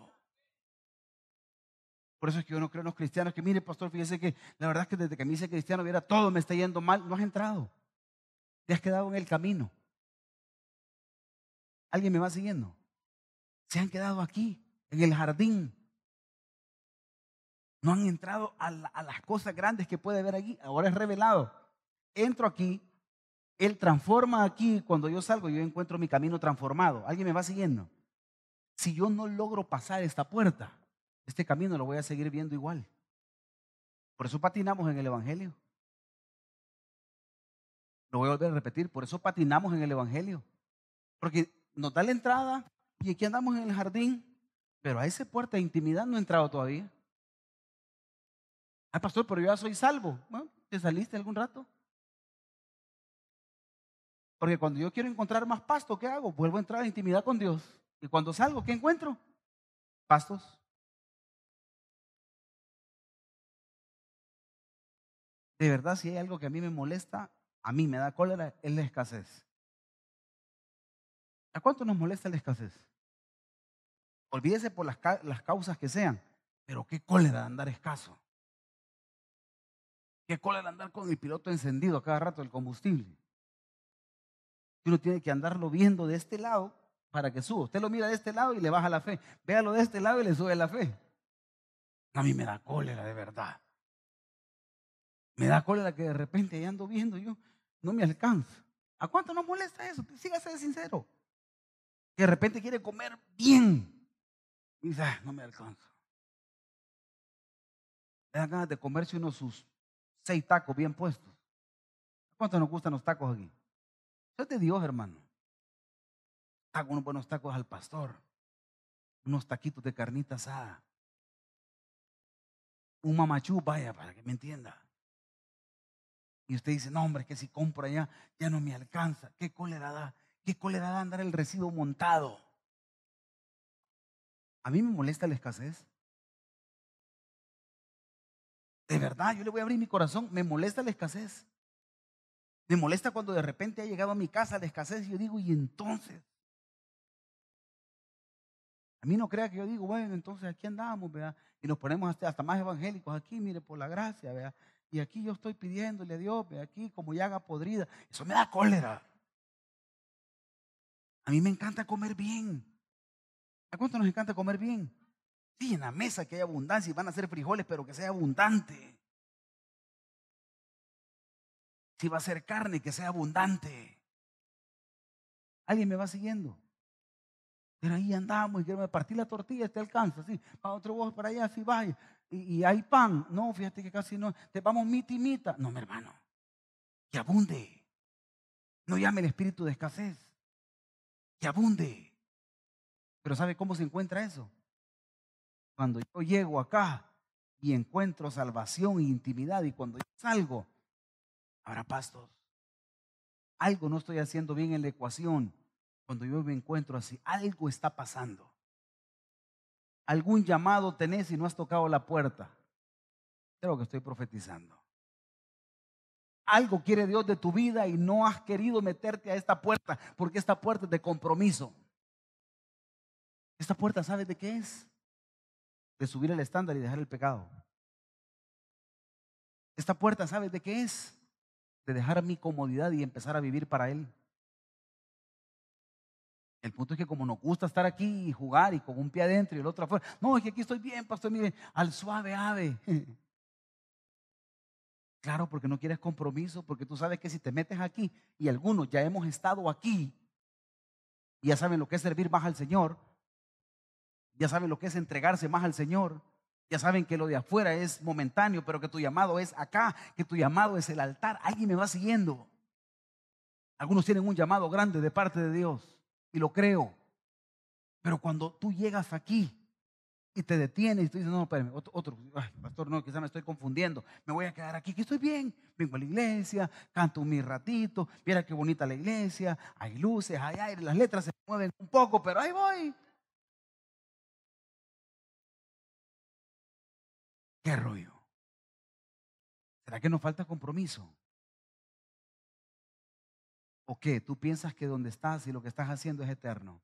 Por eso es que yo no creo en los cristianos que, mire, pastor, fíjese que la verdad es que desde que me hice cristiano, viera todo me está yendo mal. No has entrado. Te has quedado en el camino. ¿Alguien me va siguiendo? Se han quedado aquí, en el jardín. No han entrado a, las cosas grandes que puede ver aquí. Ahora es revelado. Entro aquí, Él transforma aquí. Cuando yo salgo, yo encuentro mi camino transformado. ¿Alguien me va siguiendo? Si yo no logro pasar esta puerta, este camino lo voy a seguir viendo igual. Por eso patinamos en el Evangelio. Lo voy a volver a repetir, por eso patinamos en el Evangelio. Porque nos da la entrada y aquí andamos en el jardín, pero a esa puerta de intimidad no he entrado todavía. Ay, pastor, pero yo ya soy salvo. Bueno, ¿te saliste algún rato? Porque cuando yo quiero encontrar más pasto, ¿qué hago? Vuelvo a entrar en intimidad con Dios. Y cuando salgo, ¿qué encuentro? Pastos. De verdad, si hay algo que a mí me molesta, a mí me da cólera, es la escasez. ¿A cuánto nos molesta la escasez? Olvídese por las, las causas que sean, pero qué cólera andar escaso. Qué cólera andar con el piloto encendido a cada rato el combustible. Uno tiene que andarlo viendo de este lado para que suba. Usted lo mira de este lado y le baja la fe. Véalo de este lado y le sube la fe. A mí me da cólera de verdad. Me da cólera que de repente ahí ando viendo yo, no me alcanza. ¿A cuánto nos molesta eso? Sígase de sincero. Que de repente quiere comer bien. Y dice, ah, no me alcanza. Le dan ganas de comerse uno sus seis tacos bien puestos. ¿A cuánto nos gustan los tacos aquí? Eso es de Dios, hermano. Hago unos buenos tacos al pastor. Unos taquitos de carnita asada. Un mamachú, vaya, para que me entienda. Y usted dice, no, hombre, que si compro allá ya no me alcanza. ¿Qué cólera da? ¿Qué cólera da andar el recibo montado? A mí me molesta la escasez. De verdad, yo le voy a abrir mi corazón. Me molesta la escasez. Me molesta cuando de repente ha llegado a mi casa la escasez y yo digo, ¿y entonces? A mí no crea que yo digo, bueno, entonces aquí andamos, ¿verdad? Y nos ponemos hasta, hasta más evangélicos aquí, mire, por la gracia, ¿verdad? Y aquí yo estoy pidiéndole a Dios, aquí como llaga podrida. Eso me da cólera. A mí me encanta comer bien. ¿A cuánto nos encanta comer bien? Sí, en la mesa que hay abundancia y van a ser frijoles, pero que sea abundante. Si va a ser carne, que sea abundante. ¿Alguien me va siguiendo? Pero ahí andamos y quiero partir la tortilla, te alcanza, sí. Para otro vos para allá, sí vaya y, hay pan. No, fíjate que casi no. Te vamos mitimita. No, mi hermano. Que abunde. No llame el espíritu de escasez. Que abunde. Pero ¿sabe cómo se encuentra eso? Cuando yo llego acá y encuentro salvación e intimidad y cuando yo salgo, habrá pastos. Algo no estoy haciendo bien en la ecuación. Cuando yo me encuentro así, algo está pasando algún llamado tenés y no has tocado la puerta. Creo que estoy profetizando. Algo quiere Dios de tu vida y no has querido meterte a esta puerta porque esta puerta es de compromiso. Esta puerta, ¿sabes de qué es? De subir el estándar y dejar el pecado. Esta puerta, ¿sabes de qué es? De dejar mi comodidad y empezar a vivir para Él. El punto es que como nos gusta estar aquí y jugar y con un pie adentro y el otro afuera, no, es que aquí estoy bien, pastor, mire, al suave ave. Claro, porque no quieres compromiso, porque tú sabes que si te metes aquí, y algunos ya hemos estado aquí, y ya saben lo que es servir más al Señor, ya saben lo que es entregarse más al Señor, ya saben que lo de afuera es momentáneo, pero que tu llamado es acá, que tu llamado es el altar. Alguien me va siguiendo. Algunos tienen un llamado grande de parte de Dios y lo creo. Pero cuando tú llegas aquí y te detiene y tú dices, no, espérame, otro, otro pastor, no, quizás me estoy confundiendo, me voy a quedar aquí, que estoy bien, vengo a la iglesia, canto mi ratito, mira qué bonita la iglesia, hay luces, hay aire, las letras se mueven un poco, pero ahí voy. ¿Qué rollo? ¿Será que nos falta compromiso? ¿O qué? ¿Tú piensas que donde estás y lo que estás haciendo es eterno?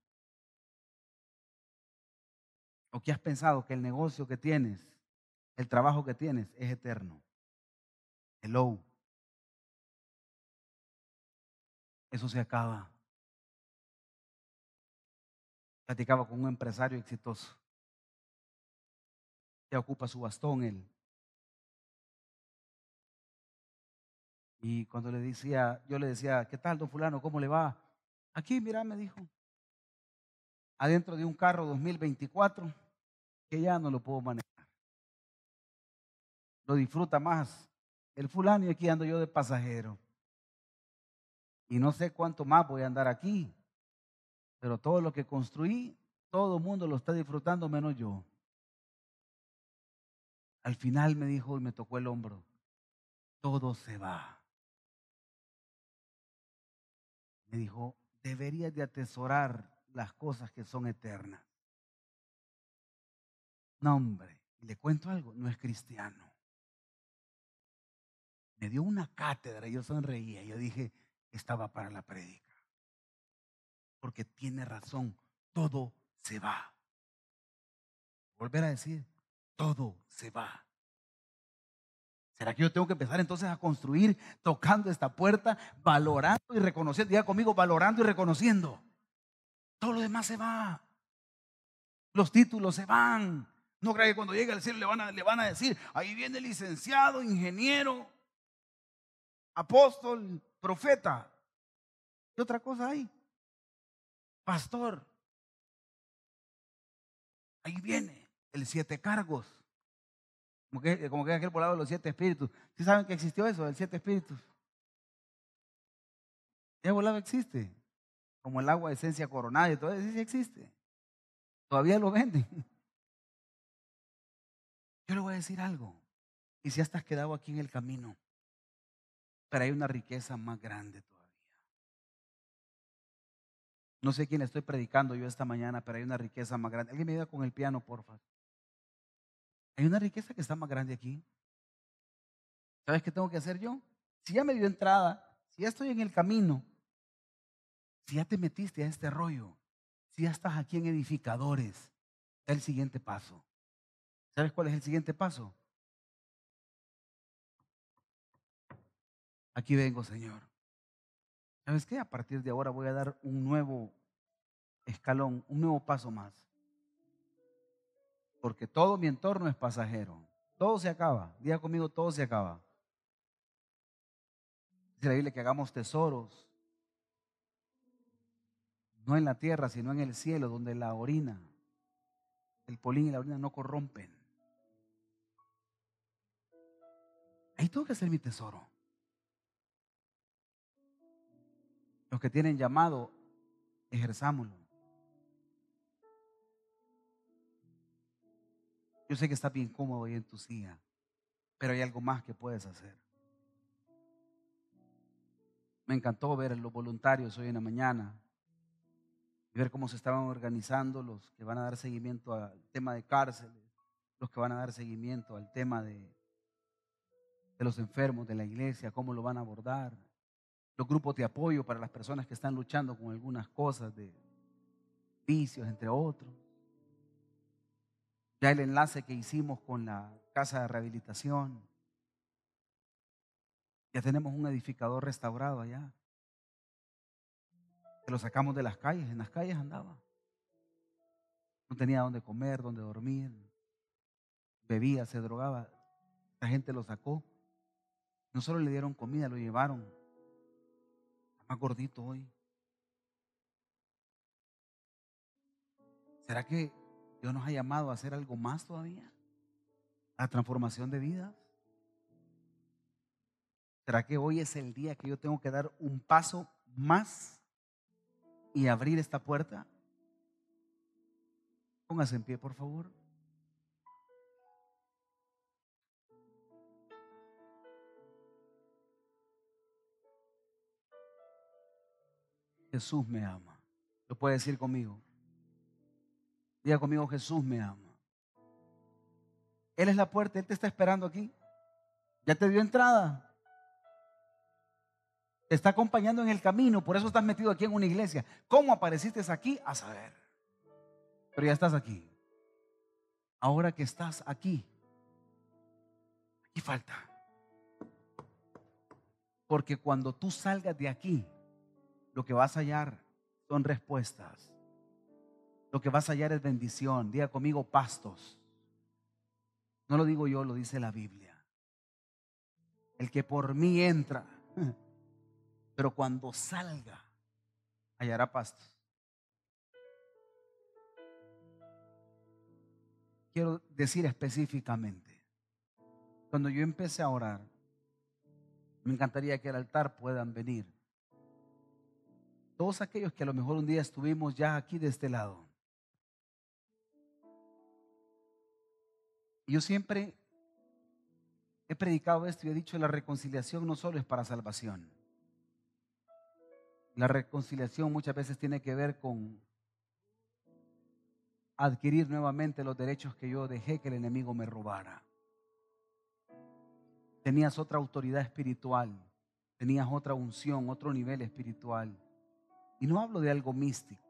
¿O qué has pensado que el negocio que tienes, el trabajo que tienes es eterno? Hello. Eso se acaba. Platicaba con un empresario exitoso. Ya ocupa su bastón él. Y cuando le decía, yo le decía, ¿qué tal, don fulano? ¿Cómo le va? Aquí, mira, me dijo, adentro de un carro 2024 que ya no lo puedo manejar. Lo disfruta más el fulano y aquí ando yo de pasajero. Y no sé cuánto más voy a andar aquí, pero todo lo que construí, todo el mundo lo está disfrutando menos yo. Al final me dijo y me tocó el hombro, todo se va. Me dijo, deberías de atesorar las cosas que son eternas. No, hombre, le cuento algo, no es cristiano. Me dio una cátedra, yo sonreía, yo dije, estaba para la prédica. Porque tiene razón, todo se va. Volver a decir, todo se va. ¿Será que yo tengo que empezar entonces a construir tocando esta puerta, valorando y reconociendo? Diga conmigo, valorando y reconociendo. Todo lo demás se va. Los títulos se van. No crea que cuando llegue al cielo le van, a, decir, ahí viene licenciado, ingeniero, apóstol, profeta. ¿Qué otra cosa hay? Pastor. Ahí viene el siete cargos. Como que, como que aquel volado de los siete espíritus. ¿Sí saben que existió eso, el siete espíritus? ¿Qué volado existe? Como el agua de esencia coronada y todo eso, sí existe. Todavía lo venden. Yo le voy a decir algo. Y si ya estás quedado aquí en el camino, pero hay una riqueza más grande todavía. No sé quién estoy predicando yo esta mañana, pero hay una riqueza más grande. Alguien me ayuda con el piano, porfa. Hay una riqueza que está más grande aquí. ¿Sabes qué tengo que hacer yo? Si ya me dio entrada, si ya estoy en el camino, si ya te metiste a este rollo, si ya estás aquí en edificadores, el siguiente paso. ¿Sabes cuál es el siguiente paso? Aquí vengo, Señor. ¿Sabes qué? A partir de ahora voy a dar un nuevo escalón, un nuevo paso más. Porque todo mi entorno es pasajero. Todo se acaba. Diga conmigo, todo se acaba. Dice la Biblia que hagamos tesoros. No en la tierra, sino en el cielo, donde la orina, el polín y la orina no corrompen. Ahí tengo que hacer mi tesoro. Los que tienen llamado, ejerzámoslo. Yo sé que está bien cómodo ahí en tu silla, pero hay algo más que puedes hacer. Me encantó ver los voluntarios hoy en la mañana y ver cómo se estaban organizando los que van a dar seguimiento al tema de cárceles, los que van a dar seguimiento al tema de de los enfermos de la iglesia, cómo lo van a abordar, los grupos de apoyo para las personas que están luchando con algunas cosas de vicios, entre otros. Ya el enlace que hicimos con la casa de rehabilitación. Ya tenemos un edificador restaurado allá. Que lo sacamos de las calles, en las calles andaba. No tenía dónde comer, dónde dormir. Bebía, se drogaba. La gente lo sacó. No solo le dieron comida, lo llevaron. Más gordito hoy. ¿Será que Dios nos ha llamado a hacer algo más todavía, a transformación de vidas. ¿Será que hoy es el día que yo tengo que dar un paso más y abrir esta puerta? Póngase en pie, por favor. Jesús me ama. Lo puede decir conmigo. Diga conmigo, Jesús me ama. Él es la puerta, Él te está esperando aquí. Ya te dio entrada. Te está acompañando en el camino, por eso estás metido aquí en una iglesia. ¿Cómo apareciste aquí? A saber. Pero ya estás aquí. Ahora que estás aquí, aquí falta. Porque cuando tú salgas de aquí, lo que vas a hallar son respuestas. Lo que vas a hallar es bendición. Diga conmigo pastos. No lo digo yo, lo dice la Biblia. El que por mí entra, pero cuando salga, hallará pastos. Quiero decir específicamente, cuando yo empecé a orar, me encantaría que al altar puedan venir todos aquellos que a lo mejor un día estuvimos ya aquí de este lado. Yo siempre he predicado esto y he dicho la reconciliación no solo es para salvación. La reconciliación muchas veces tiene que ver con adquirir nuevamente los derechos que yo dejé que el enemigo me robara. Tenías otra autoridad espiritual, tenías otra unción, otro nivel espiritual. Y no hablo de algo místico.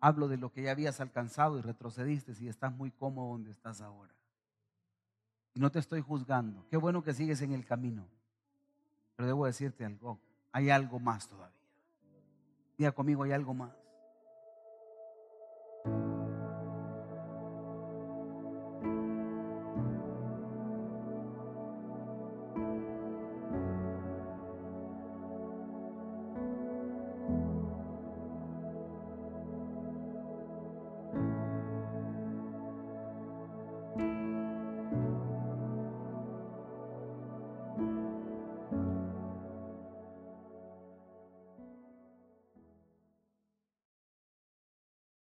Hablo de lo que ya habías alcanzado y retrocediste y estás muy cómodo donde estás ahora. Y no te estoy juzgando. Qué bueno que sigues en el camino. Pero debo decirte algo. Hay algo más todavía. Diga conmigo, hay algo más.